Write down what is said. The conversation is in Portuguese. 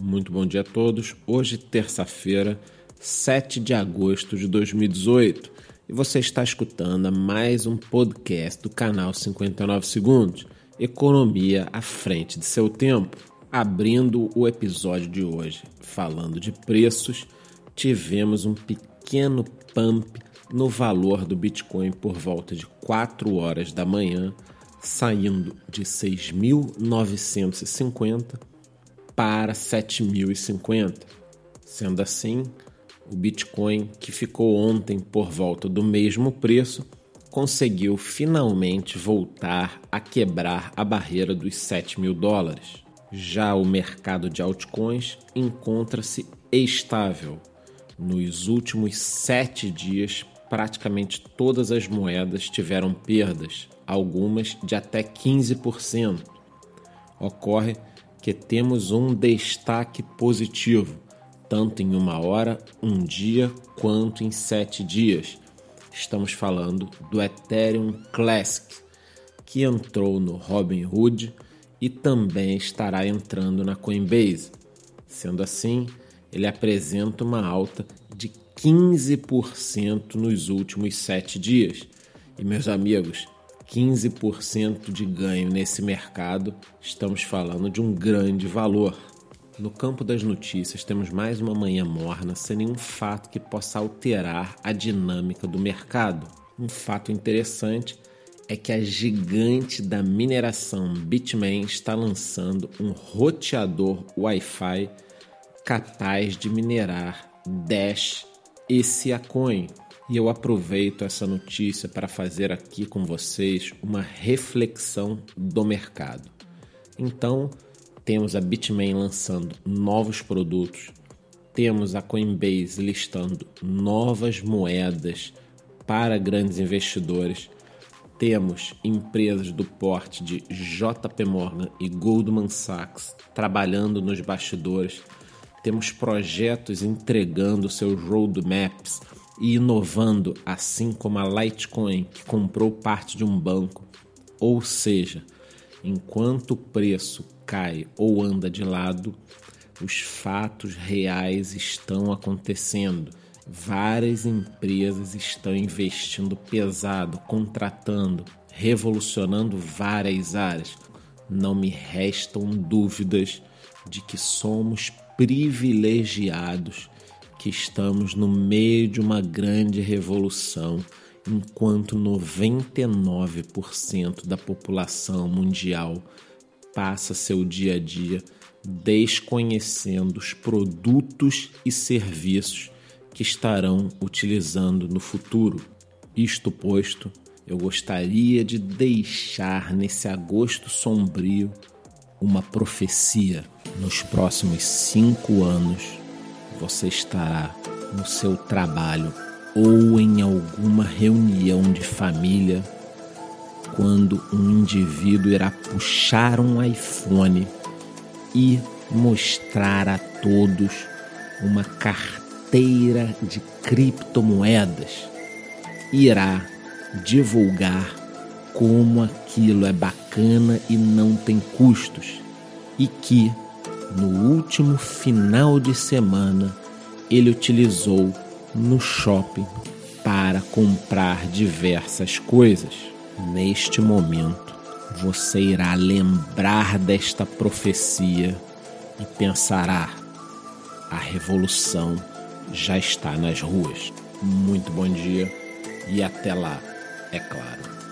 Muito bom dia a todos. Hoje, terça-feira, 7 de agosto de 2018, e você está escutando mais um podcast do canal 59 Segundos Economia à frente de seu tempo. Abrindo o episódio de hoje falando de preços, tivemos um pequeno pump no valor do Bitcoin por volta de 4 horas da manhã, saindo de 6.950 para 7.050. Sendo assim, o Bitcoin, que ficou ontem por volta do mesmo preço, conseguiu finalmente voltar a quebrar a barreira dos 7 mil dólares. Já o mercado de altcoins encontra-se estável. Nos últimos sete dias, praticamente todas as moedas tiveram perdas, algumas de até 15%. Ocorre que temos um destaque positivo, tanto em uma hora, um dia, quanto em sete dias. Estamos falando do Ethereum Classic, que entrou no Robinhood e também estará entrando na Coinbase. Sendo assim, ele apresenta uma alta de 15% nos últimos sete dias. E meus amigos, 15% de ganho nesse mercado, estamos falando de um grande valor. No campo das notícias, temos mais uma manhã morna sem nenhum fato que possa alterar a dinâmica do mercado. Um fato interessante é que a gigante da mineração Bitmain está lançando um roteador Wi-Fi capaz de minerar Dash e Siacoin. E eu aproveito essa notícia para fazer aqui com vocês uma reflexão do mercado. Então, temos a Bitmain lançando novos produtos, temos a Coinbase listando novas moedas para grandes investidores, temos empresas do porte de JP Morgan e Goldman Sachs trabalhando nos bastidores, temos projetos entregando seus roadmaps e inovando, assim como a Litecoin, que comprou parte de um banco. Ou seja, enquanto o preço cai ou anda de lado, os fatos reais estão acontecendo. Várias empresas estão investindo pesado, contratando, revolucionando várias áreas. Não me restam dúvidas de que somos privilegiados que estamos no meio de uma grande revolução, enquanto 99% da população mundial passa seu dia a dia desconhecendo os produtos e serviços que estarão utilizando no futuro. Isto posto, eu gostaria de deixar nesse agosto sombrio uma profecia. Nos próximos cinco anos, você estará no seu trabalho ou em alguma reunião de família quando um indivíduo irá puxar um iPhone e mostrar a todos uma carteira de criptomoedas. Irá divulgar como aquilo é bacana e não tem custos e que no último final de semana, ele utilizou no shopping para comprar diversas coisas. Neste momento, você irá lembrar desta profecia e pensará: a revolução já está nas ruas. Muito bom dia e até lá, é claro.